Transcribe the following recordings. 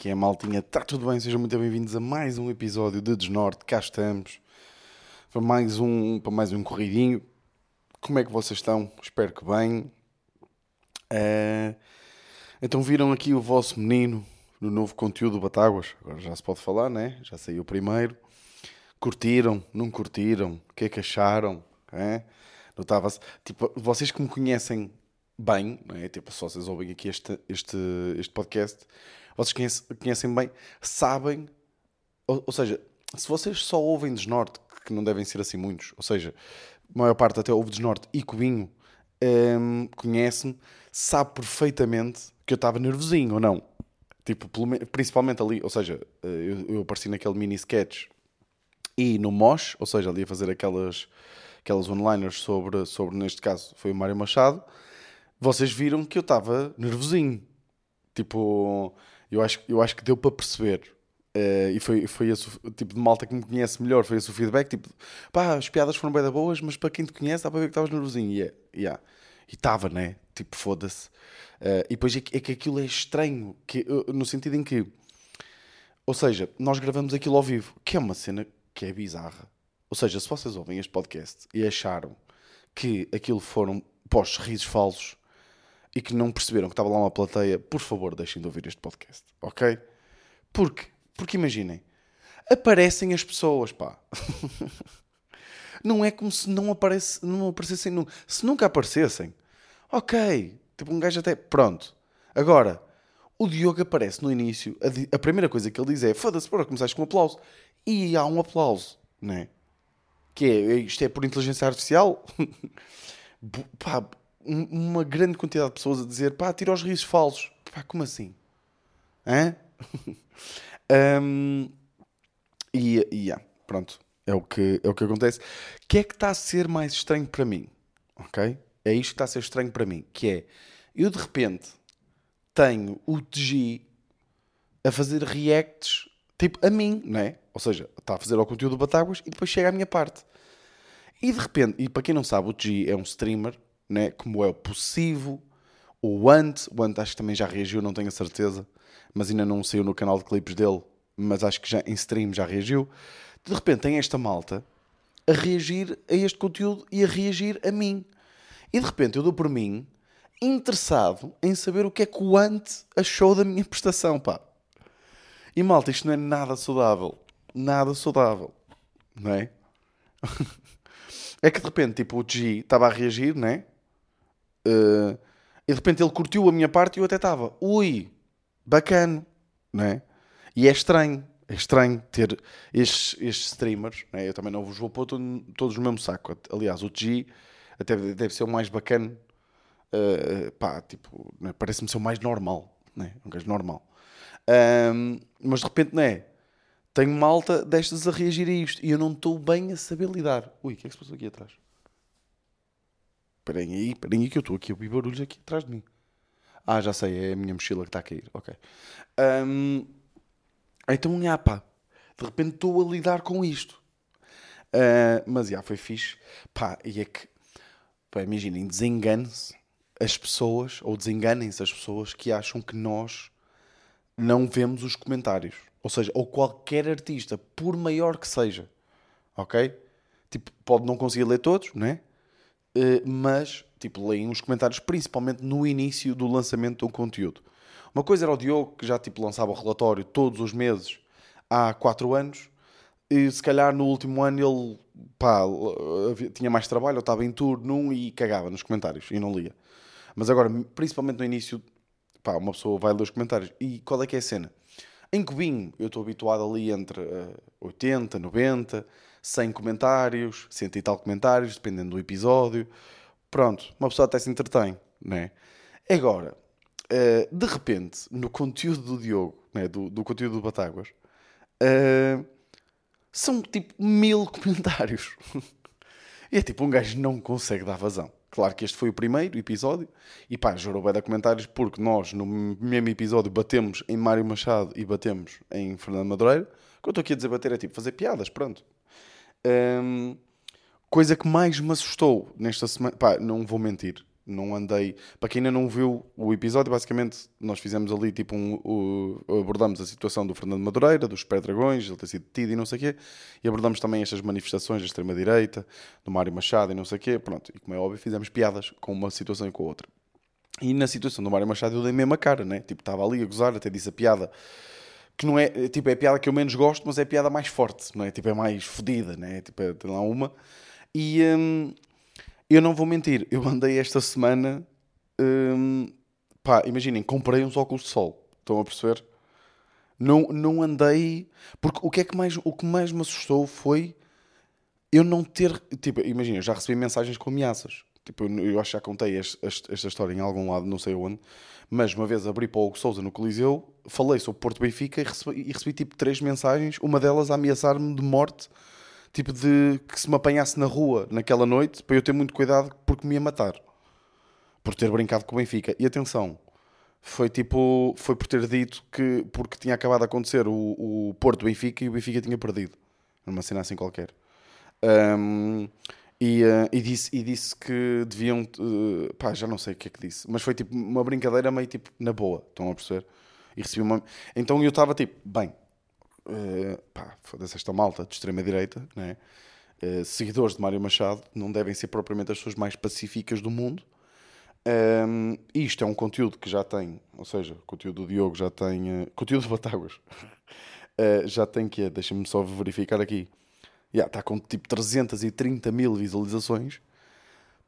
Que é, maltinha? Está tudo bem? Sejam muito bem-vindos a mais um episódio de Desnorte. Cá estamos para mais um, para mais um corridinho. Como é que vocês estão? Espero que bem. Eh, então viram aqui o vosso menino no novo conteúdo do Batáguas. Agora já se pode falar, né? Já saiu o primeiro. Curtiram? Não curtiram? O que é que acharam? É? Notava-se. Tipo, vocês que me conhecem bem, não é? Tipo, se vocês ouvem aqui este, este, este podcast, vocês conhecem, conhecem bem, sabem, ou, ou, seja, se vocês só ouvem Desnorte, que não devem ser assim muitos, ou seja, a maior parte até ouve Desnorte e Cubinho, hum, conhece-me, sabe perfeitamente que eu estava nervosinho ou não. Tipo, principalmente ali, ou seja, eu, eu apareci naquele mini sketch e no Mosh, ou seja, ali a fazer aquelas, aquelas onliners sobre, sobre, neste caso, foi o Mário Machado, vocês viram que eu estava nervosinho. Tipo, eu acho, eu acho que deu para perceber. Uh, e foi, foi esse o tipo de malta que me conhece melhor. Foi esse o feedback. Tipo, pá, as piadas foram bem da boas, mas para quem te conhece dá para ver que estavas nervosinho. Yeah, yeah. E estava, né? Tipo, foda-se. Uh, e depois é que, é que aquilo é estranho, que, uh, no sentido em que, ou seja, nós gravamos aquilo ao vivo, que é uma cena que é bizarra. Ou seja, se vocês ouvem este podcast e acharam que aquilo foram pós risos falsos, e que não perceberam que estava lá uma plateia, por favor, deixem de ouvir este podcast, ok? Porque, porque imaginem, aparecem as pessoas, pá. não é como se não, aparece, não aparecessem nunca. Se nunca aparecessem, ok. Tipo, um gajo até. Pronto. Agora, o Diogo aparece no início. A, a primeira coisa que ele diz é: foda-se, para começaste com um aplauso. E há um aplauso, né? Que é: isto é por inteligência artificial? pá, uma grande quantidade de pessoas a dizer pá, tira os risos falsos. Pá, como assim? Hã? um, e, e yeah, pronto, é o, que, é o que acontece. O que é que está a ser mais estranho para mim? Ok? É isto que está a ser estranho para mim. Que é, eu de repente tenho o TG a fazer reacts tipo a mim, não é? Ou seja, está a fazer o conteúdo do Batáguas e depois chega à minha parte. E de repente, e para quem não sabe, o TG é um streamer né? como é possível, o Ant, o Ant acho que também já reagiu, não tenho a certeza, mas ainda não saiu no canal de clipes dele, mas acho que já em stream já reagiu. De repente tem esta malta a reagir a este conteúdo e a reagir a mim. E de repente eu dou por mim interessado em saber o que é que o Ant achou da minha prestação, pá. E malta, isto não é nada saudável. Nada saudável. Não é? é que de repente, tipo, o G estava a reagir, né? Uh, e de repente ele curtiu a minha parte e eu até estava, ui, bacana, não é? E é estranho, é estranho ter estes, estes streamers, é? eu também não vos vou pôr todo, todos no mesmo saco. Aliás, o G até deve ser o mais bacana, uh, pá, tipo, é? parece-me ser o mais normal, né? um gajo normal. Um, mas de repente, não é? Tenho malta destas a reagir a isto e eu não estou bem a saber lidar. Ui, o que é que se passou aqui atrás? Esperem aí, aí que eu estou aqui a ouvir barulhos aqui atrás de mim. Ah, já sei, é a minha mochila que está a cair. Ok. Um, então, já pá, de repente estou a lidar com isto. Uh, mas já foi fixe. Pá, e é que, pá, imaginem, desengane-se as pessoas, ou desenganem-se as pessoas que acham que nós não vemos os comentários. Ou seja, ou qualquer artista, por maior que seja. Ok? Tipo, pode não conseguir ler todos, não é? Mas, tipo, leem os comentários, principalmente no início do lançamento do conteúdo. Uma coisa era o Diogo, que já tipo, lançava o relatório todos os meses há 4 anos, e se calhar no último ano ele pá, tinha mais trabalho, eu estava em tour num e cagava nos comentários e não lia. Mas agora, principalmente no início, pá, uma pessoa vai ler os comentários. E qual é que é a cena? Em Cubinho, eu estou habituado ali entre uh, 80, 90, 100 comentários, 100 e tal comentários, dependendo do episódio. Pronto, uma pessoa até se entretém, né? Agora, uh, de repente, no conteúdo do Diogo, né, do, do conteúdo do Batáguas, uh, são tipo mil comentários. e é tipo, um gajo não consegue dar vazão. Claro que este foi o primeiro episódio e pá, jurou bem de comentários porque nós no mesmo episódio batemos em Mário Machado e batemos em Fernando Madureira. O que eu estou aqui a dizer bater é tipo fazer piadas, pronto. Um, coisa que mais me assustou nesta semana, pá, não vou mentir, Não andei. Para quem ainda não viu o episódio, basicamente nós fizemos ali tipo um. abordamos a situação do Fernando Madureira, dos Pé-Dragões, ele ter sido detido e não sei o quê. E abordamos também estas manifestações da extrema-direita, do Mário Machado e não sei o quê. Pronto, e como é óbvio, fizemos piadas com uma situação e com a outra. E na situação do Mário Machado eu dei mesmo a cara, né? Tipo, estava ali a gozar, até disse a piada que não é, tipo, é a piada que eu menos gosto, mas é a piada mais forte, não é? Tipo, é mais fodida, né? Tipo, é, tem lá uma. E hum, eu não vou mentir, eu andei esta semana, hum, pá, imaginem, comprei uns óculos de sol, estão a perceber? Não, não andei, porque o que é que mais, o que mais me assustou foi eu não ter, tipo, imagina, eu já recebi mensagens com ameaças. Tipo, eu, eu acho que já contei esta história em algum lado, não sei onde, mas uma vez abri para o Hugo Souza no Coliseu, falei sobre Porto Benfica e recebi, e recebi tipo três mensagens, uma delas a ameaçar-me de morte, tipo de que se me apanhasse na rua naquela noite, para eu ter muito cuidado porque me ia matar. Por ter brincado com o Benfica. E atenção, foi tipo, foi por ter dito que, porque tinha acabado de acontecer o, o Porto Benfica e o Benfica tinha perdido. Numa cena assim qualquer. Um, e, uh, e disse, e disse que deviam. uh, pá, já não sei o que é que disse, mas foi tipo uma brincadeira meio tipo na boa, estão a perceber? E recebi uma. Então eu estava tipo, bem, uh, pá, foda-se esta malta de extrema-direita, né? Uh, seguidores de Mário Machado não devem ser propriamente as pessoas mais pacíficas do mundo. Um, isto é um conteúdo que já tem, ou seja, o conteúdo do Diogo já tem. uh, conteúdo de Batáguas já tem que é, deixa-me só verificar aqui. Já está com tipo 330 mil visualizações.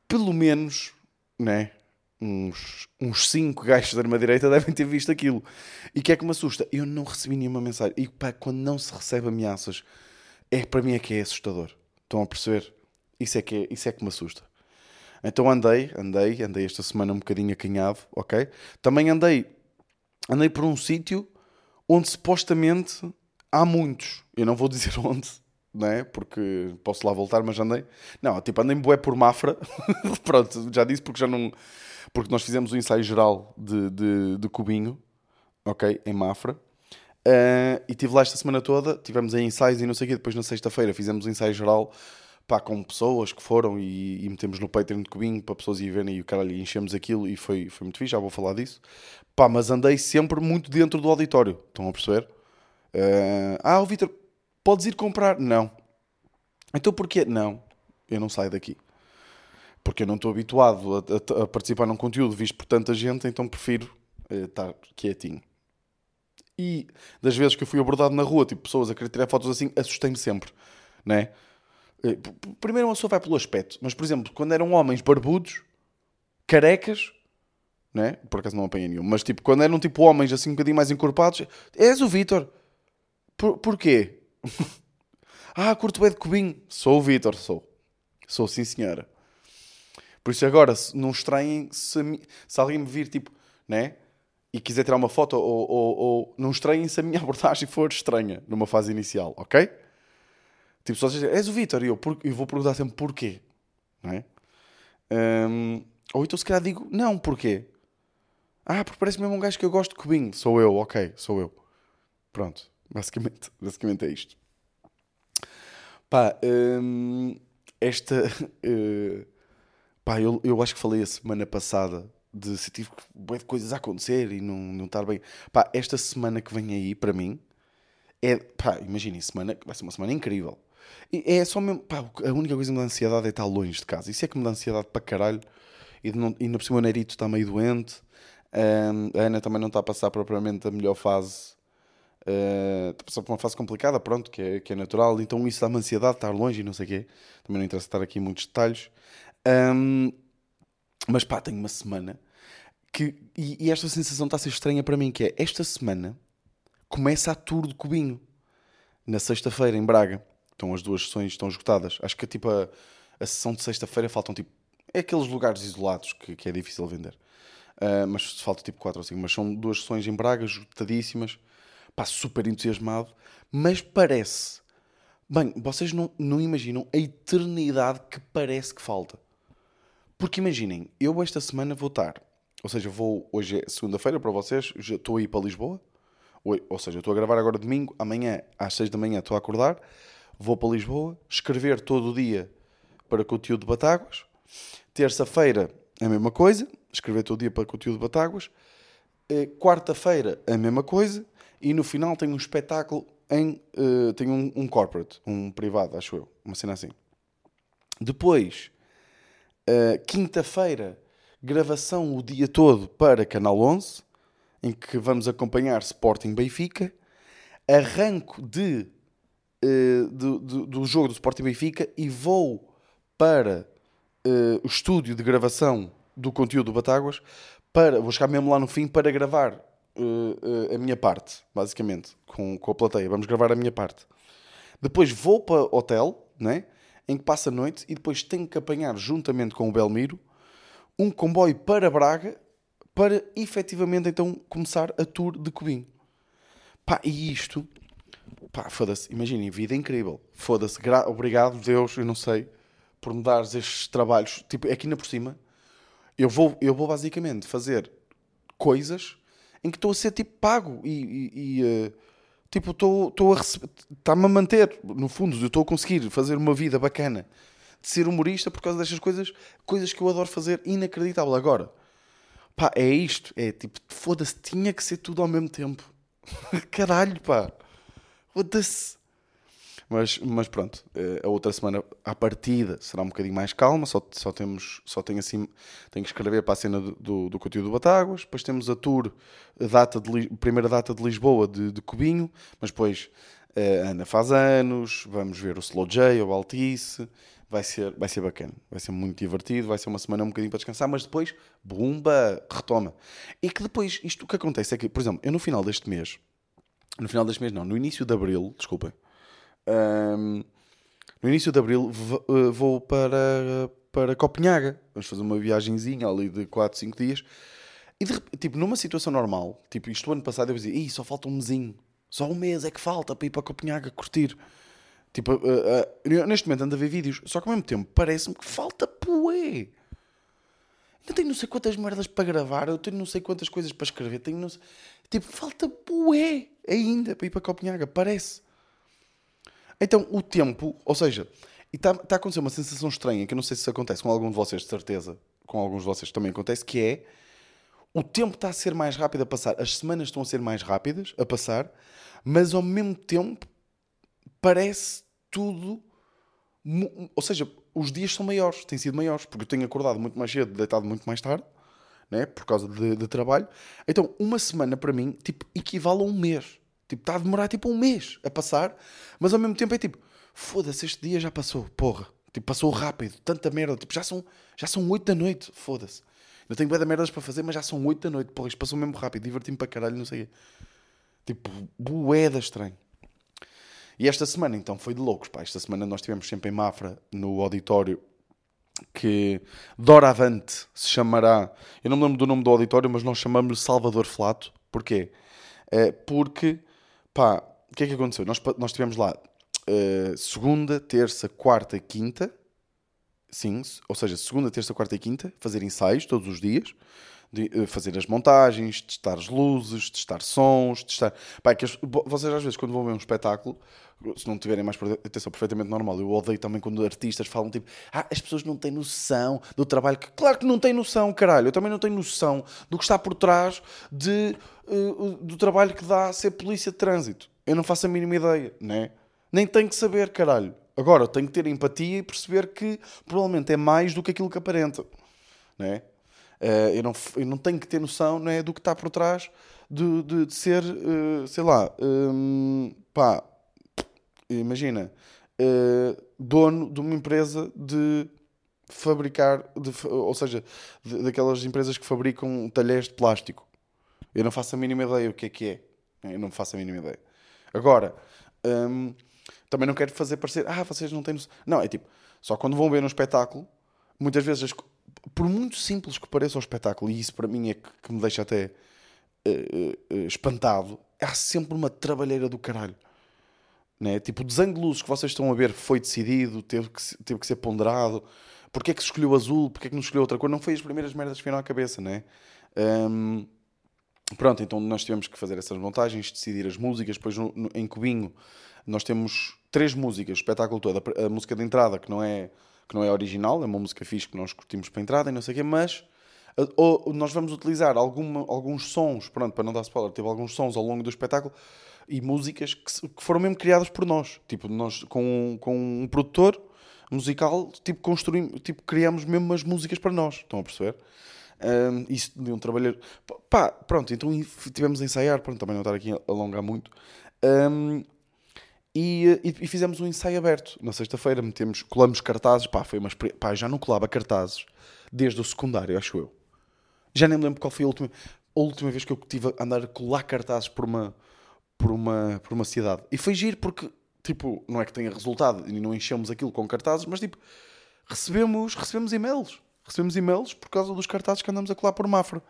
Pelo menos, né? Uns, uns 5 gajos da arma-direita devem ter visto aquilo. E o que é que me assusta? Eu não recebi nenhuma mensagem. E pá, quando não se recebe ameaças, é, para mim é que é assustador. Estão a perceber? Isso é que, é, isso é que me assusta. Então andei, andei, andei esta semana um bocadinho acanhado, ok? Também andei, andei por um sítio onde supostamente há muitos. Eu não vou dizer onde, não é? Porque posso lá voltar, mas andei. Não, tipo, andei bué por Mafra. Pronto, já disse porque já não. Porque nós fizemos o ensaio geral de, de, de Cubinho, ok? Em Mafra. Uh, e estive lá esta semana toda, tivemos aí ensaios e não sei o quê. Depois na sexta-feira fizemos o ensaio geral pá, com pessoas que foram e, e metemos no Patreon de Cubinho para pessoas irem verem e o caralho, enchemos aquilo e foi, foi muito fixe, já vou falar disso. Pá, mas andei sempre muito dentro do auditório, estão a perceber? Uh, ah, o Vitor, podes ir comprar? Não. Então porquê? Não, eu não saio daqui. Porque eu não estou habituado a, a- a participar num conteúdo visto por tanta gente, então prefiro eh, estar quietinho. E das vezes que eu fui abordado na rua, tipo pessoas a querer tirar fotos assim, assustei-me sempre, né? Eh, Primeiro uma pessoa vai pelo aspecto, mas por exemplo, quando eram homens barbudos, carecas, né? Por acaso não apanhei nenhum, mas tipo, quando eram tipo homens assim um bocadinho mais encorpados, és o Vitor. Por, porquê? ah, curto bem de cubinho. Sou o Vitor, sou. Sou sim, senhora. Por isso agora, não estranhem se, se alguém me vir, tipo, né? E quiser tirar uma foto, ou, ou, ou não estranhem se a minha abordagem for estranha numa fase inicial, ok? Tipo, só dizer, és o Vitor, e eu, por- eu vou perguntar sempre porquê, não é? Hum, ou então se calhar digo, não, porquê? Ah, porque parece mesmo um gajo que eu gosto de cubinho. Sou eu, ok, sou eu. Pronto, basicamente, basicamente é isto. Pá, hum, esta. eh, pá, eu, eu acho que falei a semana passada de se tive bué de coisas a acontecer e não, não estar bem. Pá, esta semana que vem aí, para mim, é. Pá, imaginem, semana, vai ser uma semana incrível. E é só mesmo. Pá, a única coisa que me dá ansiedade é estar longe de casa. Isso é que me dá ansiedade para caralho. E, não, e ainda por cima o Neirito está meio doente. Hum, a Ana também não está a passar propriamente a melhor fase. Uh, está a passar por uma fase complicada, pronto, que é, que é natural. Então isso dá-me ansiedade, estar longe e não sei o quê. Também não interessa estar aqui em muitos detalhes. Hum, mas pá, tenho uma semana que. E, e esta sensação está a ser estranha para mim, que é esta semana começa a tour de Cubinho. Na sexta-feira, em Braga. Então as duas sessões estão esgotadas. Acho que tipo a, a sessão de sexta-feira faltam tipo. É aqueles lugares isolados que, que é difícil vender. Uh, mas falta tipo 4 ou 5. Mas são duas sessões em Braga, esgotadíssimas. Pá, super entusiasmado. Mas parece. Bem, vocês não, não imaginam a eternidade que parece que falta. Porque imaginem, eu esta semana vou estar. Ou seja, vou. Hoje é segunda-feira para vocês. Já estou a ir para Lisboa. Ou, seja, estou a gravar agora domingo. Amanhã, às 6 da manhã, estou a acordar. Vou para Lisboa. Escrever todo o dia para conteúdo de Batáguas. Terça-feira a mesma coisa, escrever todo dia para conteúdo de Batáguas. Eh, Quarta-feira, a mesma coisa. E no final tenho um espetáculo em. eh, tenho um, um corporate, um privado, acho eu. Uma cena assim. Depois, eh, quinta-feira, gravação o dia todo para Canal 11, em que vamos acompanhar Sporting Benfica. Arranco de, eh, do, do- do jogo do Sporting Benfica e vou para o estúdio de gravação do conteúdo do Batáguas. Para, vou chegar mesmo lá no fim para gravar eh, eh, a minha parte, basicamente, com, com a plateia. Vamos gravar a minha parte. Depois vou para o hotel, né? em que passa a noite, e depois tenho que apanhar, juntamente com o Belmiro, um comboio para Braga para efetivamente então começar a tour de Cubinho. Pá, e isto, pá, foda-se, imaginem, vida incrível. Foda-se, obrigado Deus, eu não sei, por me dares estes trabalhos. Tipo, aqui na por cima, eu vou, eu vou basicamente fazer coisas em que estou a ser tipo pago e, e- e, eh, tipo estou a está-me a manter, no fundo, eu estou a conseguir fazer uma vida bacana de ser humorista por causa destas coisas, coisas que eu adoro fazer, inacreditável. Agora, pá, é isto, é tipo, foda-se, tinha que ser tudo ao mesmo tempo. Caralho, pá, foda-se. Mas, mas pronto, eh, a outra semana à partida será um bocadinho mais calma, só, só temos, só tenho assim, tenho que escrever para a cena do, do, do conteúdo do Batáguas, depois temos a tour, a data de, primeira data de Lisboa de, de Cubinho, mas depois eh, a Ana faz anos, vamos ver o Slow J, o Altice, vai ser, vai ser bacana, vai ser muito divertido, vai ser uma semana um bocadinho para descansar, mas depois, bumba, retoma. E que depois, isto o que acontece é que, por exemplo, eu no final deste mês, no final deste mês não, no início de Abril, desculpem, Ahm, no início de Abril eh, vou para, para Copenhaga. Vamos fazer uma viagenzinha ali de 4, 5 dias. E de tipo, numa situação normal, tipo, isto ano passado eu dizia, Ih, só falta um mesinho. Só um mês é que falta para ir para Copenhaga curtir. Tipo, eh, eu neste momento ando a ver vídeos, só que ao mesmo tempo parece-me que falta poé. Ainda tenho não sei quantas merdas para gravar, eu tenho não sei quantas coisas para escrever, tenho não sei... Tipo, falta bué ainda para ir para Copenhaga, parece. Então, o tempo, ou seja, está a acontecer uma sensação estranha, que eu não sei se isso acontece com algum de vocês, de certeza, com alguns de vocês também acontece, que é o tempo está a ser mais rápido a passar, as semanas estão a ser mais rápidas a passar, mas ao mesmo tempo parece tudo. Ou seja, os dias são maiores, têm sido maiores, porque eu tenho acordado muito mais cedo, deitado muito mais tarde, né? por causa de, de trabalho. Então, uma semana para mim, tipo, equivale a um mês. Tipo, está a demorar tipo um mês a passar, mas ao mesmo tempo é tipo, foda-se, este dia já passou, porra. Tipo, passou rápido, tanta merda. Tipo, já são, já são 8 da noite, foda-se. Eu tenho bué merdas para fazer, mas já são 8 da noite, porra, isto passou mesmo rápido, diverti-me para caralho, não sei quê. Tipo, bué da estranho. E esta semana, então, foi de loucos, pá. Esta semana nós estivemos sempre em Mafra, no auditório, que doravante se chamará... Eu não me lembro do nome do auditório, mas nós chamamos-lhe Salvador Flato. Porquê? Eh, porque, pá, o que é que aconteceu? Nós, nós estivemos lá eh, segunda, terça, quarta quinta. Sim, ou seja, segunda, terça, quarta e quinta, fazer ensaios todos os dias, de, eh, fazer as montagens, testar as luzes, testar sons, testar. Pá, é que as- vo- vocês às vezes, quando vão ver um espetáculo, se não tiverem mais atenção, perfeitamente normal. Eu odeio também quando artistas falam tipo, ah, as pessoas não têm noção do trabalho que. Claro que não têm noção, caralho. Eu também não tenho noção do que está por trás de, eh, do trabalho que dá a ser polícia de trânsito. Eu não faço a mínima ideia, né? Nem tenho que saber, caralho. Agora, tenho que ter empatia e perceber que provavelmente é mais do que aquilo que aparenta. Né? Eh, eu, não, eu não tenho que ter noção né, do que está por trás de, de- de ser, eh, sei lá, hum, pá, imagina, eh, dono de uma empresa de fabricar, de ou seja, daquelas empresas que fabricam talheres de plástico. Eu não faço a mínima ideia o que é que é. Eu não faço a mínima ideia. Agora, hum, também não quero fazer parecer, ah, vocês não têm noção. Não, é tipo, só quando vão ver um espetáculo, muitas vezes, por muito simples que pareça o espetáculo, e isso para mim é que, que me deixa até eh, eh, espantado, há sempre uma trabalheira do caralho. Né? Tipo, o desenho de luzes que vocês estão a ver foi decidido, teve que, teve que ser ponderado. Porque é que se escolheu azul? Porque é que não escolheu outra cor? Não foi as primeiras merdas que vieram à cabeça, né? Hum, Pronto, então nós tivemos que fazer essas montagens, decidir as músicas. Depois no- no- em Cubinho nós temos três músicas, o espetáculo todo. A A, música de entrada, que não, é, que não é original, é uma música fixe que nós curtimos para a entrada e não sei o quê, mas Ou nós vamos utilizar alguma, alguns sons, pronto, para não dar spoiler, teve alguns sons ao longo do espetáculo e músicas que, que foram mesmo criadas por nós. Tipo, nós com, com um produtor musical, tipo, construímos, tipo, criamos mesmo as músicas para nós. Estão a perceber? Um, isso de um trabalhador. Pá, pronto, então tivemos a ensaiar, pronto, também não estar aqui a alongar muito. Um, e, e, e, fizemos um ensaio aberto na sexta-feira, metemos, colamos cartazes, pá, foi uma pá, já não colava cartazes desde o secundário, acho eu. Já nem me lembro qual foi a última, a última vez que eu tive a andar a colar cartazes por uma, por uma, por uma cidade. E foi giro porque, tipo, não é que tenha resultado e não enchemos aquilo com cartazes, mas tipo, recebemos, recebemos e-mails. Recebemos e-mails por causa dos cartazes que andamos a colar por Mafra.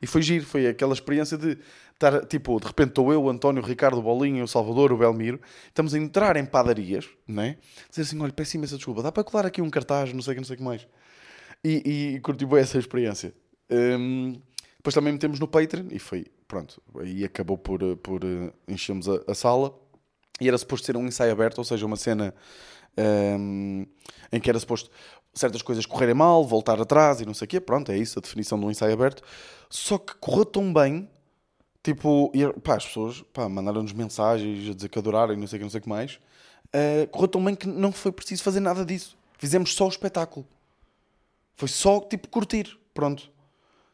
E foi giro, foi aquela experiência de estar, tipo, de repente estou eu, o António, o Ricardo, o Bolinho, o Salvador, o Belmiro, estamos a entrar em padarias, né? Dizer assim, olha, peço imensa desculpa, dá para colar aqui um cartaz, não sei o que, não sei o que mais. E, e curti bem essa experiência. Um, depois também metemos no Patreon e foi, pronto, aí acabou por, por uh, enchermos a, a, sala e era suposto ser um ensaio aberto, ou seja, uma cena um, em que era suposto certas coisas correrem mal, voltar atrás e não sei o quê, pronto, é isso a definição de um ensaio aberto. Só que correu tão bem, tipo, e, pá, as pessoas mandaram-nos mensagens a dizer que adoraram e não sei o que, não sei o que mais. Uh, correu tão bem que não foi preciso fazer nada disso. Fizemos só o espetáculo. Foi só, tipo, curtir, pronto.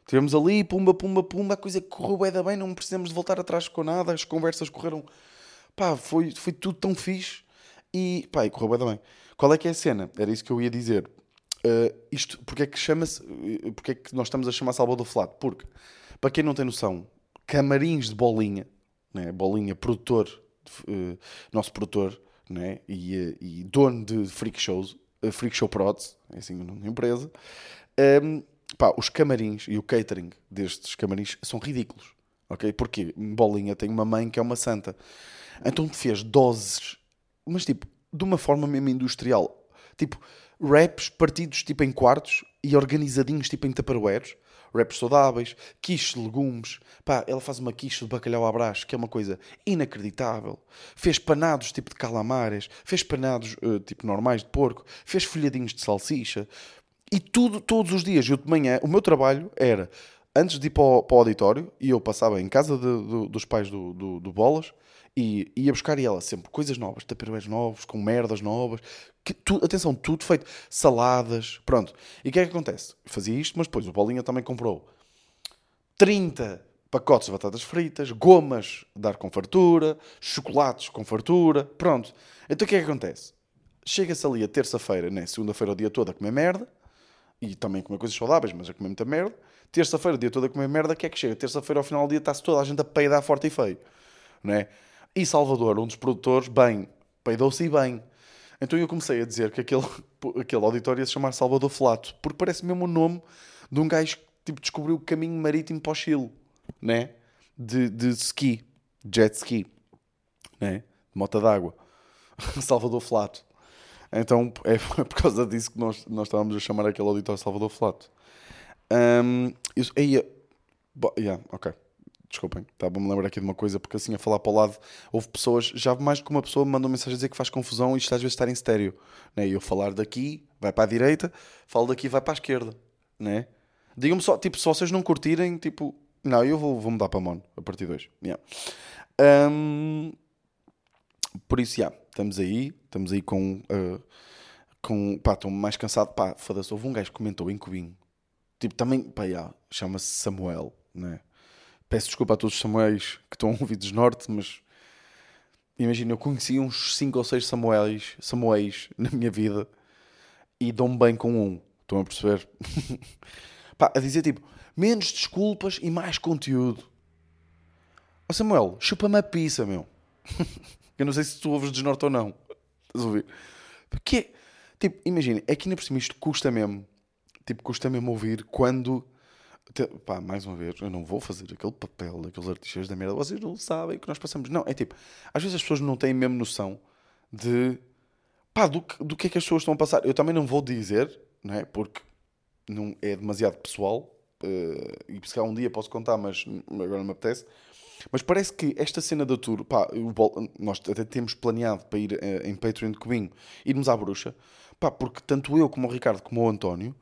Tivemos ali, pumba, pumba, pumba, a coisa correu bem, bem, não precisamos de voltar atrás com nada, as conversas correram, pá, foi, foi tudo tão fixe e, pá, e correu bem, bem. Qual é que é a cena? Era isso que eu ia dizer. Uh, isto, porque é que chama-se, eh, porque é que nós estamos a chamar Salvador Flato? Porque, para quem não tem noção, camarins de bolinha, né? bolinha, produtor, uh, nosso produtor, né? e, uh, e dono de freak shows, freak show prods, é assim o nome da empresa, um, pá, os camarins e o catering destes camarins são ridículos. Ok? Porque Bolinha tem uma mãe que é uma santa. Então fez doses, mas tipo, de uma forma mesmo industrial. Tipo, raps partidos tipo em quartos e organizadinhos tipo em tupperwares. Raps saudáveis, quiches de legumes. Pá, ela faz uma quiche de bacalhau à brás, que é uma coisa inacreditável. Fez panados tipo de calamares, fez panados uh, tipo normais de porco, fez folhadinhos de salsicha, e tudo, todos os dias, eu de manhã, o meu trabalho era, antes de ir para o, para o auditório, e eu passava em casa de, de, dos pais do, do, do, Bolas, e ia buscar e ela sempre coisas novas, taperoeiros novos, com merdas novas, que, tu, atenção, tudo feito, saladas, pronto. E o que é que acontece? Eu fazia isto, mas depois o Bolinha também comprou 30 pacotes de batatas fritas, gomas dar com fartura, chocolates com fartura, pronto. Então o que é que acontece? Chega-se ali a terça-feira, né, segunda-feira o dia todo a comer merda, e também comer coisas saudáveis, mas a comer muita merda. Terça-feira, o dia todo a comer merda, que é que chega? Terça-feira, ao final do dia, está-se toda a gente a peidar forte e feio. Não é? E Salvador, um dos produtores, bem, peidou-se e bem. Então eu comecei a dizer que aquele, aquele auditório ia se chamar Salvador Flato, porque parece mesmo o nome de um gajo que tipo, descobriu o caminho marítimo para o Chile, né? De, de ski, jet ski, né? De mota d'água. Salvador Flato. Então é por causa disso que nós, nós estávamos a chamar aquele auditório Salvador Flato. Um, isso, aí, yeah, ok. Desculpem, estava-me a lembrar aqui de uma coisa, porque assim a falar para o lado, houve pessoas, já mais que uma pessoa me mandou mensagem a dizer que faz confusão e isto às vezes estar em estéreo. Né? Eu falar daqui, vai para a direita, falo daqui, vai para a esquerda. Né? Digam-me só, tipo, se vocês não curtirem, tipo, não, eu vou, vou mudar para mono a partir de hoje. Yeah. Um, por isso, já, yeah, estamos aí, estamos aí com. Uh, com pá, estou mais cansado. Pá, foda-se, houve um gajo que comentou em Cubinho. Tipo, também, pá, yeah, chama-se Samuel, né? Peço desculpa a todos os Samuéis que estão a ouvir desnorte, mas imagina, eu conheci uns 5 ou 6 Samuéis, Samuéis na minha vida e dou-me bem com um. Estão a perceber? pá, a dizer tipo, menos desculpas e mais conteúdo. Ó oh, Samuel, chupa-me a pizza, meu. Eu não sei se tu ouves desnorte ou não. Estás a ouvir? Porque, tipo, imagina, aqui na por cima isto custa mesmo. Tipo, custa mesmo ouvir quando. Pá, mais uma vez, eu não vou fazer aquele papel daqueles artistas da merda. Vocês não sabem o que nós passamos. Não, é tipo, às vezes as pessoas não têm mesmo noção de. pá, do do que é que as pessoas estão a passar. Eu também não vou dizer, não é? Porque não é demasiado pessoal. Uh, e se calhar um dia posso contar, mas agora não me apetece. Mas parece que esta cena da tour, pá, nós até temos planeado para ir uh, em Patreon de Cubinho, irmos à bruxa, pá, porque tanto eu como o Ricardo como o António,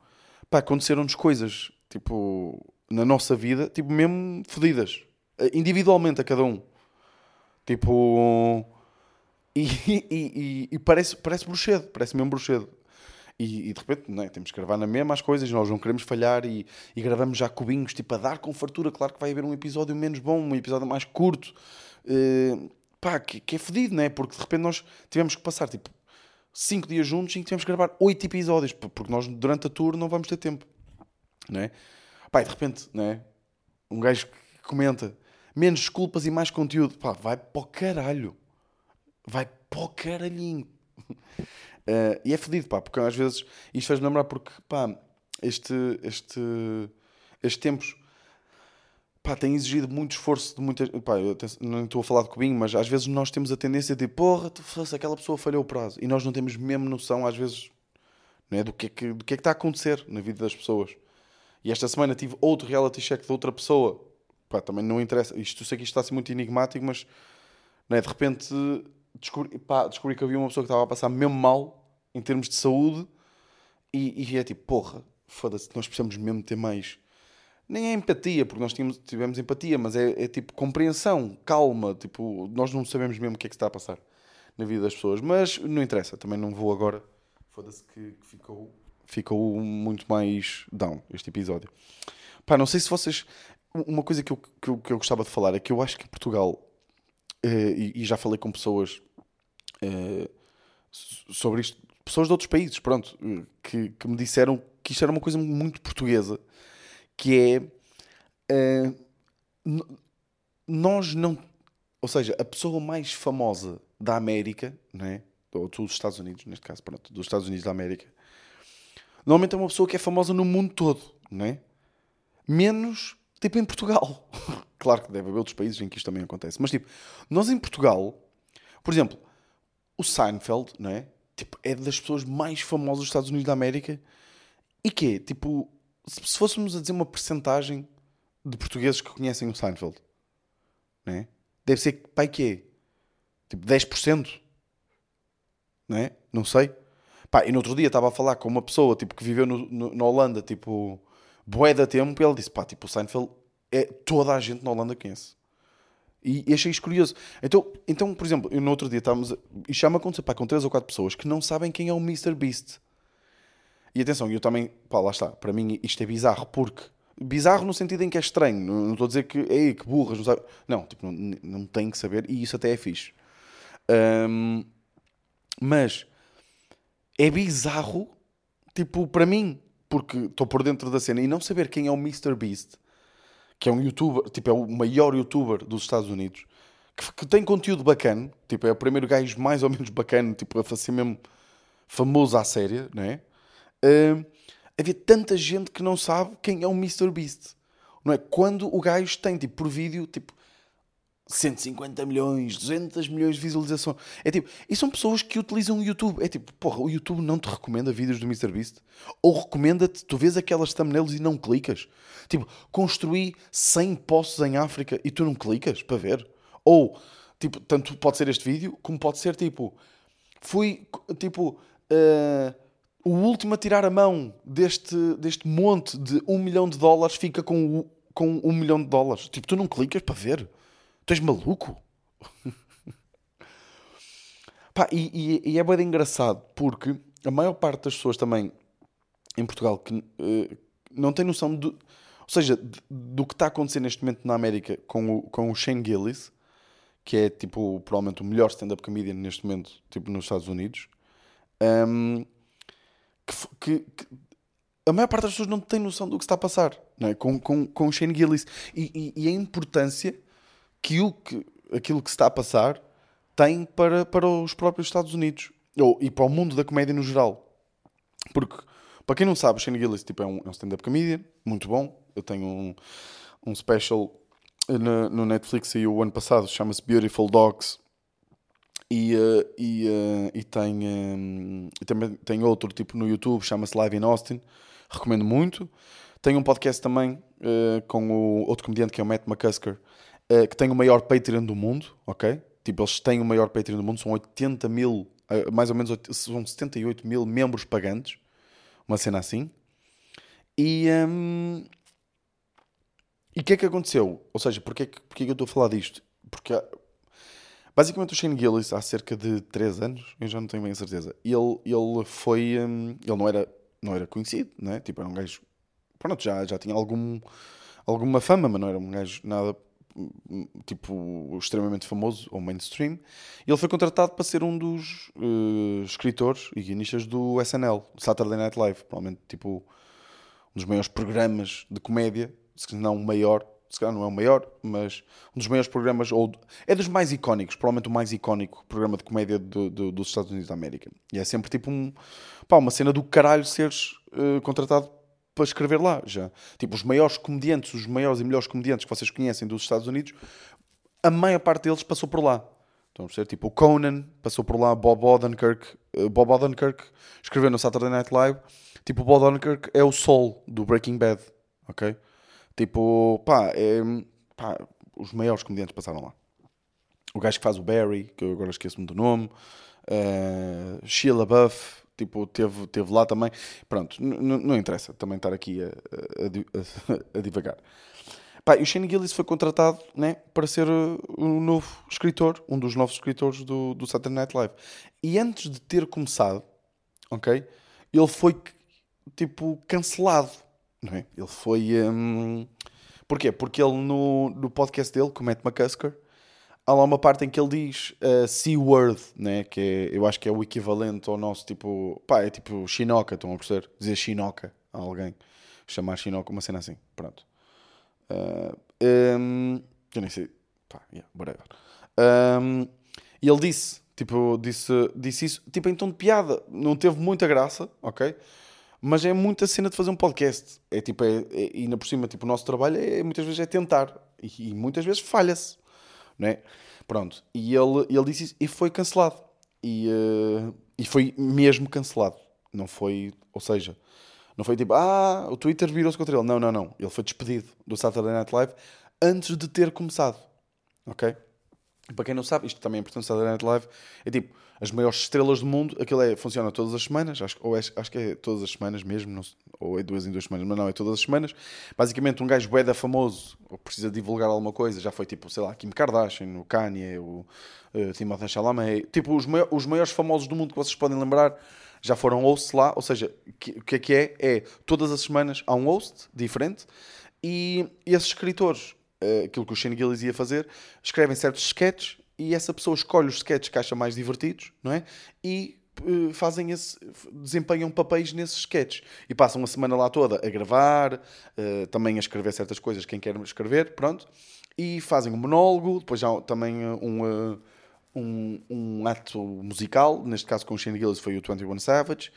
pá, aconteceram-nos coisas tipo, na nossa vida, tipo, mesmo fodidas. Eh, individualmente a cada um. Tipo. E, e, e, e parece, parece bruxedo, parece mesmo bruxedo. E, e, de repente não é? temos que gravar na mesma as coisas, nós não queremos falhar e, e, gravamos já cubinhos, tipo a dar com fartura. Claro que vai haver um episódio menos bom, um episódio mais curto, uh, pá, que, que é fedido, não é? Porque de repente nós tivemos que passar tipo 5 dias juntos e tivemos que gravar 8 episódios, porque nós durante a tour não vamos ter tempo, não é? De repente, não é? Um gajo que comenta menos desculpas e mais conteúdo, pá, vai para o caralho, vai para o caralhinho. Uh, e é fedido, pá, porque às vezes isto faz-me lembrar porque, pá, este, este, estes tempos, pá, tem exigido muito esforço de muitas. Pá, eu não estou a falar de cubinho, mas às vezes nós temos a tendência de, porra, tu aquela pessoa falhou o prazo. E nós não temos mesmo noção, às vezes, né, do, que é que, do que é que está a acontecer na vida das pessoas. E esta semana tive outro reality check de outra pessoa, pá, também não interessa. Isto, sei que isto está a ser muito enigmático, mas né, de repente descobri, pá, descobri que havia uma pessoa que estava a passar mesmo mal em termos de saúde e, e é tipo, porra, foda-se, nós precisamos mesmo ter mais. Nem é empatia, porque nós tínhamos, tivemos empatia, mas é, é, tipo compreensão, calma. Tipo, nós não sabemos mesmo o que é que está a passar na vida das pessoas, mas não interessa, também não vou agora. Foda-se que, que ficou, ficou muito mais down este episódio. Pá, não sei se vocês. Uma coisa que eu, que eu, que eu gostava de falar é que eu acho que Portugal, eh, e, e, já falei com pessoas eh, sobre isto, pessoas de outros países, pronto, que, que me disseram que isto era uma coisa muito portuguesa, que é nós não, ou seja, a pessoa mais famosa da América, não é? ou dos Estados Unidos, neste caso, pronto, dos Estados Unidos da América, normalmente é uma pessoa que é famosa no mundo todo, não é? Menos tipo em Portugal. claro que deve haver outros países em que isto também acontece, mas tipo, nós em Portugal, por exemplo, o Seinfeld, não é? Tipo, é das pessoas mais famosas dos Estados Unidos da América. E que é, tipo, se fôssemos a dizer uma percentagem de portugueses que conhecem o Seinfeld, né? deve ser, pai, que é? Tipo, 10%? Não é? Não sei. Pá, e no outro dia estava a falar com uma pessoa, tipo, que viveu no, no, na Holanda, tipo, bué da tempo, e ele disse, pá, tipo, o Seinfeld é toda a gente na Holanda conhece. E, e achei isto curioso. Então, então, por exemplo, no outro dia estávamos. E chama a pá, com três ou quatro pessoas que não sabem quem é o Mr. Beast. E atenção, eu também. Pá, lá está. Para mim isto é bizarro, porque. Bizarro no sentido em que é estranho. Não, não estou a dizer que. Ei, que burras, não sabe. Não, tipo, não, não tem que saber. E isso até é fixe. Um, mas. É bizarro, tipo, para mim. Porque estou por dentro da cena e não saber quem é o Mr. Beast que é um youtuber, tipo, é o maior youtuber dos Estados Unidos, que, que tem conteúdo bacana, tipo, é o primeiro gajo mais ou menos bacana, tipo, a fazer mesmo famoso à séria, não é? Uh, havia tanta gente que não sabe quem é o Mr. Beast, não é? Quando o gajo tem, tipo, por vídeo, tipo, 150 milhões, 200 milhões de visualizações. É tipo, e são pessoas que utilizam o YouTube. É tipo, porra, o YouTube não te recomenda vídeos do MrBeast? Ou recomenda-te, tu vês aquelas thumbnails e não clicas? Tipo, construí 100 posts em África e tu não clicas para ver? Ou, tipo, tanto pode ser este vídeo, como pode ser tipo, fui, tipo, uh, o último a tirar a mão deste, deste monte de um milhão de dólares fica com, com um milhão de dólares. Tipo, tu não clicas para ver? Tu és maluco? Pá, e, e, e, é bem engraçado porque a maior parte das pessoas também em Portugal que uh, não tem noção do, ou seja, de, do que está a acontecer neste momento na América com o, com o Shane Gillis, que é tipo provavelmente o melhor stand-up comedian neste momento, tipo nos Estados Unidos. Um, que, que, a maior parte das pessoas não tem noção do que está a passar não é? com, com, com o Shane Gillis e, e, e a importância que, o que aquilo que se está a passar tem para, para os próprios Estados Unidos ou, e para o mundo da comédia no geral. Porque, para quem não sabe, Shane Gillis tipo, é um, é um stand-up comedian, muito bom. Eu tenho um, um special no, no Netflix e o ano passado, chama-se Beautiful Dogs. E, uh, e, uh, e tem, um, e também tem outro tipo no YouTube, chama-se Live in Austin. Recomendo muito. Tenho um podcast também uh, com o outro comediante que é o Matt McCusker, uh, que tem o maior Patreon do mundo, ok? Tipo, eles têm o maior Patreon do mundo, são 80 mil, uh, mais ou menos, são 78 mil membros pagantes, uma cena assim. E, um, E o que é que aconteceu? Ou seja, porquê, que- porquê que eu estou a falar disto? Porque basicamente o Shane Gillis, há cerca de 3 anos, eu já não tenho bem a certeza, ele, ele foi. hum, ele não era, não era conhecido, não é? Tipo, era um gajo. Pronto, já, já tinha algum, alguma fama, mas não era um gajo nada. Tipo, extremamente famoso ou mainstream. E ele foi contratado para ser um dos eh, escritores e guionistas do SNL, Saturday Night Live. Provavelmente, tipo, um dos maiores programas de comédia, se não o maior, se calhar não é o maior, mas um dos maiores programas, ou é dos mais icónicos, provavelmente o mais icónico programa de comédia do- do- dos Estados Unidos da América. E é sempre tipo um, pá, uma cena do caralho seres eh, contratado para escrever lá já. Tipo, os maiores comediantes, os maiores e melhores comediantes que vocês conhecem dos Estados Unidos, a maior parte deles passou por lá. Estão a perceber? Tipo, o Conan passou por lá, Bob Odenkirk. eh, Bob Odenkirk escreveu no Saturday Night Live. Tipo, Bob Odenkirk é o Sol do Breaking Bad, ok? Tipo, pá, é, pá, os maiores comediantes passaram lá. O gajo que faz o Barry, que eu agora esqueço-me do nome. eh, Sheila Buff, tipo, teve, teve lá também. Pronto, não interessa também estar aqui a, a- a a- divagar. Pá, o Shane Gillis foi contratado né, para ser uh, um novo escritor, um dos novos escritores do, do Saturday Night Live. E antes de ter começado, ok, ele foi tipo cancelado, não é? Ele foi. hum, Porquê? Porque ele no, no podcast dele, com o Matt McCusker, há lá uma parte em que ele diz uh, C-word, né? que é, eu acho que é o equivalente ao nosso tipo. pá, é tipo chinoca, estão a perceber? Dizer chinoca a alguém, chamar chinoca, uma cena assim, pronto. Uh, um, eu nem sei. Pá, yeah, whatever. Um, e ele disse, tipo, disse, disse isso, tipo, em tom de piada. Não teve muita graça, ok? Mas é muita cena de fazer um podcast. É tipo, é, é, e ainda por cima, tipo, o nosso trabalho é muitas vezes é tentar. E, e muitas vezes falha-se, não é? Pronto. E ele, ele disse isso e foi cancelado. E, uh, e foi mesmo cancelado. Não foi, ou seja, não foi tipo, ah, o Twitter virou-se contra ele. Não, não, não. Ele foi despedido do Saturday Night Live antes de ter começado. Ok? Para quem não sabe, isto também é importante, Saturday Night Live é tipo, as maiores estrelas do mundo, aquilo é, funciona todas as semanas, acho, ou é, acho que é todas as semanas mesmo, não, ou é duas em duas semanas, mas não, é todas as semanas. Basicamente, um gajo bué famoso, ou precisa divulgar alguma coisa, já foi tipo, sei lá, Kim Kardashian, o Kanye, o uh, Timothée Chalamet, tipo, os, mai os maiores famosos do mundo que vocês podem lembrar, já foram hosts lá, ou seja, o que é que é? É, todas as semanas há um host diferente, e esses escritores, uh, aquilo que o Shane Gillis ia fazer, escrevem certos sketches, e essa pessoa escolhe os sketches que acha mais divertidos, não é? E uh, fazem esse, desempenham papéis nesses sketches. E passam a semana lá toda a gravar, uh, também a escrever certas coisas, quem quer escrever, pronto. E fazem um monólogo, depois há também um, um, um ato musical, neste caso com o Shane Gillis foi o 21 Savage.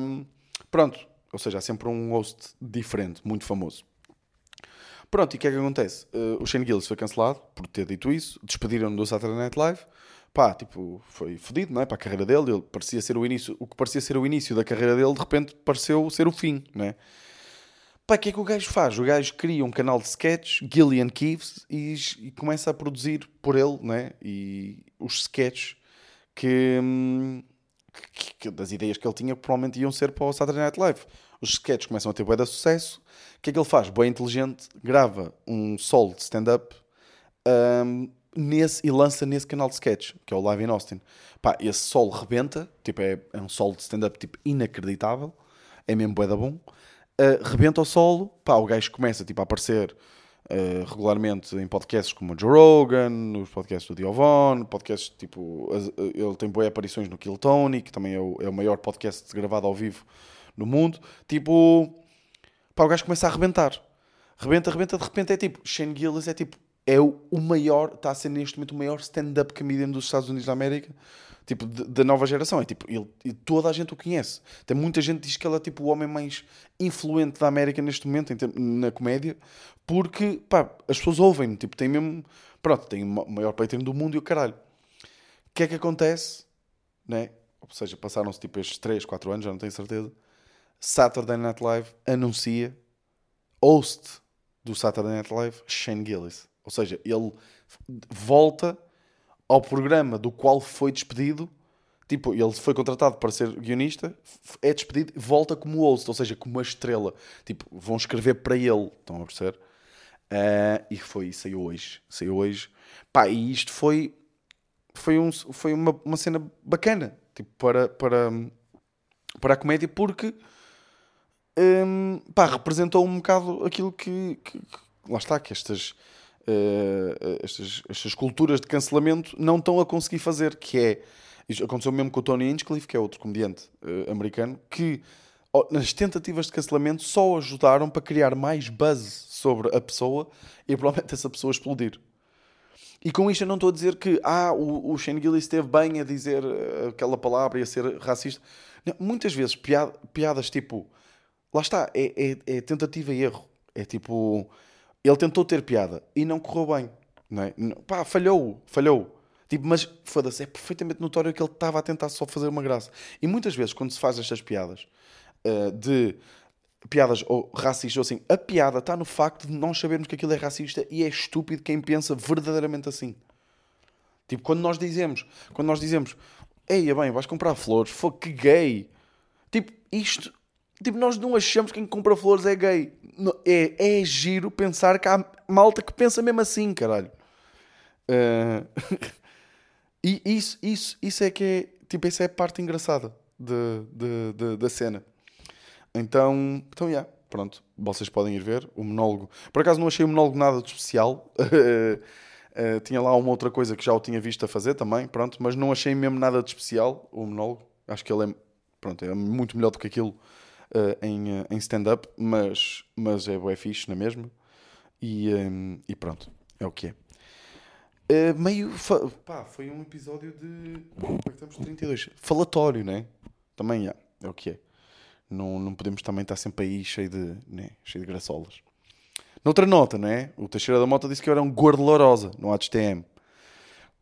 Um, pronto, ou seja, há sempre um host diferente, muito famoso. Pronto, e o que é que acontece? Uh, o Shane Gillis foi cancelado por ter dito isso, despediram-no do Saturday Night Live. Pá, tipo, foi fodido, não é? Para a carreira dele, ele parecia ser o início, o que parecia ser o início da carreira dele, de repente pareceu ser o fim, não é? Pá, o que é que o gajo faz? O gajo cria um canal de sketches, Gillian Keeves, e, e começa a produzir por ele, não é? E os sketches que, hum, que, que, das ideias que ele tinha, provavelmente iam ser para o Saturday Night Live. Os sketches começam a ter bué de sucesso. O que é que ele faz? Bem inteligente, grava um solo de stand-up um, nesse, e lança nesse canal de sketch, que é o Live in Austin. Pá, esse solo rebenta, tipo, é, é um solo de stand-up tipo, inacreditável, é mesmo bué da bom. Uh, rebenta o solo, pá, o gajo começa tipo, a aparecer uh, regularmente em podcasts como o Joe Rogan, nos podcasts do Diovon, podcasts tipo, as, ele tem boas aparições no Kill Tony, que também é o, é o maior podcast gravado ao vivo no mundo. Tipo, pá, o gajo começa a arrebentar. Rebenta, rebenta, de repente é tipo, Shane Gillis é tipo, é o, maior, está a ser neste momento o maior stand-up comedian dos Estados Unidos da América, tipo, da nova geração. É tipo, ele, toda a gente o conhece. Tem muita gente que diz que ele é tipo o homem mais influente da América neste momento, na comédia, porque, pá, as pessoas ouvem-no, tipo, tem mesmo, pronto, tem o maior Patreon do mundo e o caralho. O que é que acontece, né? Ou seja, passaram-se tipo estes 3, 4 anos, já não tenho certeza. Saturday Night Live anuncia host do Saturday Night Live, Shane Gillis. Ou seja, ele volta ao programa do qual foi despedido. Tipo, ele foi contratado para ser guionista, é despedido, volta como host, ou seja, como uma estrela. Tipo, vão escrever para ele, estão a perceber? Uh, e foi, saiu hoje. Saiu hoje. Pá, e isto foi, foi, um, foi uma, uma cena bacana tipo, para, para, para a comédia, porque um, pá, representou um bocado aquilo que, que, que lá está, que estas, uh, estas, estas culturas de cancelamento não estão a conseguir fazer, que é, aconteceu mesmo com o Tony Hinchcliffe, que é outro comediante uh, americano, que nas tentativas de cancelamento só ajudaram para criar mais buzz sobre a pessoa e provavelmente essa pessoa explodir. E com isto eu não estou a dizer que ah, o, o Shane Gillis esteve bem a dizer eh, aquela palavra e a ser racista. Não, muitas vezes piadas, piadas tipo Lá está, é, é, é, tentativa e erro. É tipo, ele tentou ter piada e não correu bem. Não é? Pá, falhou, falhou. Tipo, mas foda-se, é perfeitamente notório que ele estava a tentar só fazer uma graça. E muitas vezes, quando se faz estas piadas uh, de piadas ou racistas ou assim, a piada está no facto de nós sabermos que aquilo é racista e é estúpido quem pensa verdadeiramente assim. Tipo, quando nós dizemos, quando nós dizemos, eia bem, vais comprar flores, foi que gay. Tipo, isto Tipo, nós não achamos que quem compra flores é gay. É, é giro pensar que há malta que pensa mesmo assim, caralho. Uh... e isso, isso, isso é que é. Tipo, essa é a parte engraçada de, de, de, da cena. Então, então, yeah, pronto. Vocês podem ir ver o monólogo. Por acaso não achei o monólogo nada de especial. uh, tinha lá uma outra coisa que já o tinha visto a fazer também, pronto. Mas não achei mesmo nada de especial o monólogo. Acho que ele é, pronto, é muito melhor do que aquilo uh, em, uh, em stand-up, mas, mas é bué fixe na mesma. E, um, ehm, e pronto, é o que é. Uh, meio. Pá, foi um episódio de. Como é que estamos? 32. Falatório, né? Também é, é o que é. Não, não podemos também estar sempre aí cheio de, né? cheio de graçolas. Noutra nota, não é? O Teixeira da Mota disse que eu era um gordo lourosa no HTM.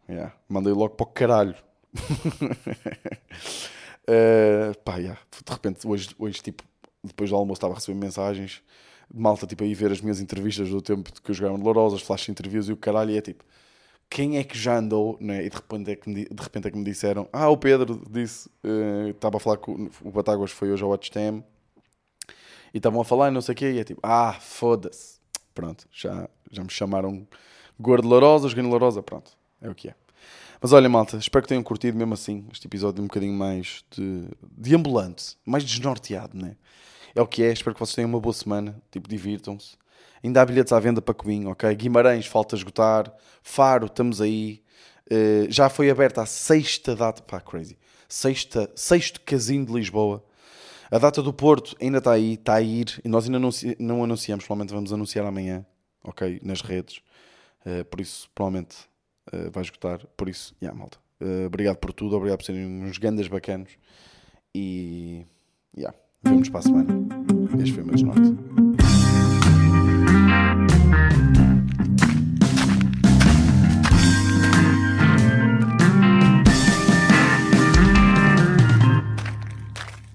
Yeah. Mandei logo para o caralho. Uh, pá, yeah. de repente, hoje, hoje, tipo, depois do almoço, estava a receber mensagens de malta, tipo, aí ver as minhas entrevistas do tempo que eu jogava de Lourosas, flash interviews e o caralho, e é tipo, quem é que já andou, né? E de repente é que me, de repente é que me disseram, ah, o Pedro disse, uh, estava a falar com o Batáguas, foi hoje ao Watchtime, e estavam a falar não sei o quê, e é tipo, ah, foda-se. Pronto, já, já me chamaram gordo Lourosa, joguei Lourosa, pronto, é o que é. Mas olha, malta, espero que tenham curtido mesmo assim este episódio um bocadinho mais de, de ambulante, mais desnorteado, né? É o que é, espero que vocês tenham uma boa semana, tipo, divirtam-se. Ainda há bilhetes à venda para Coimbra, ok? Guimarães, falta esgotar. Faro, estamos aí. Uh, já foi aberta a sexta data, pá, crazy. Sexta, sexto casino de Lisboa. A data do Porto ainda está aí, está a ir. E nós ainda anunci não anunciamos, provavelmente vamos anunciar amanhã, ok? Nas redes. Uh, por isso, provavelmente uh, vai esgotar. Por isso, yeah, malta. Uh, obrigado por tudo, obrigado por serem uns gandas bacanos. E, yeah, vemos para a semana. Este foi o meu desnorte.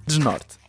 Desnorte.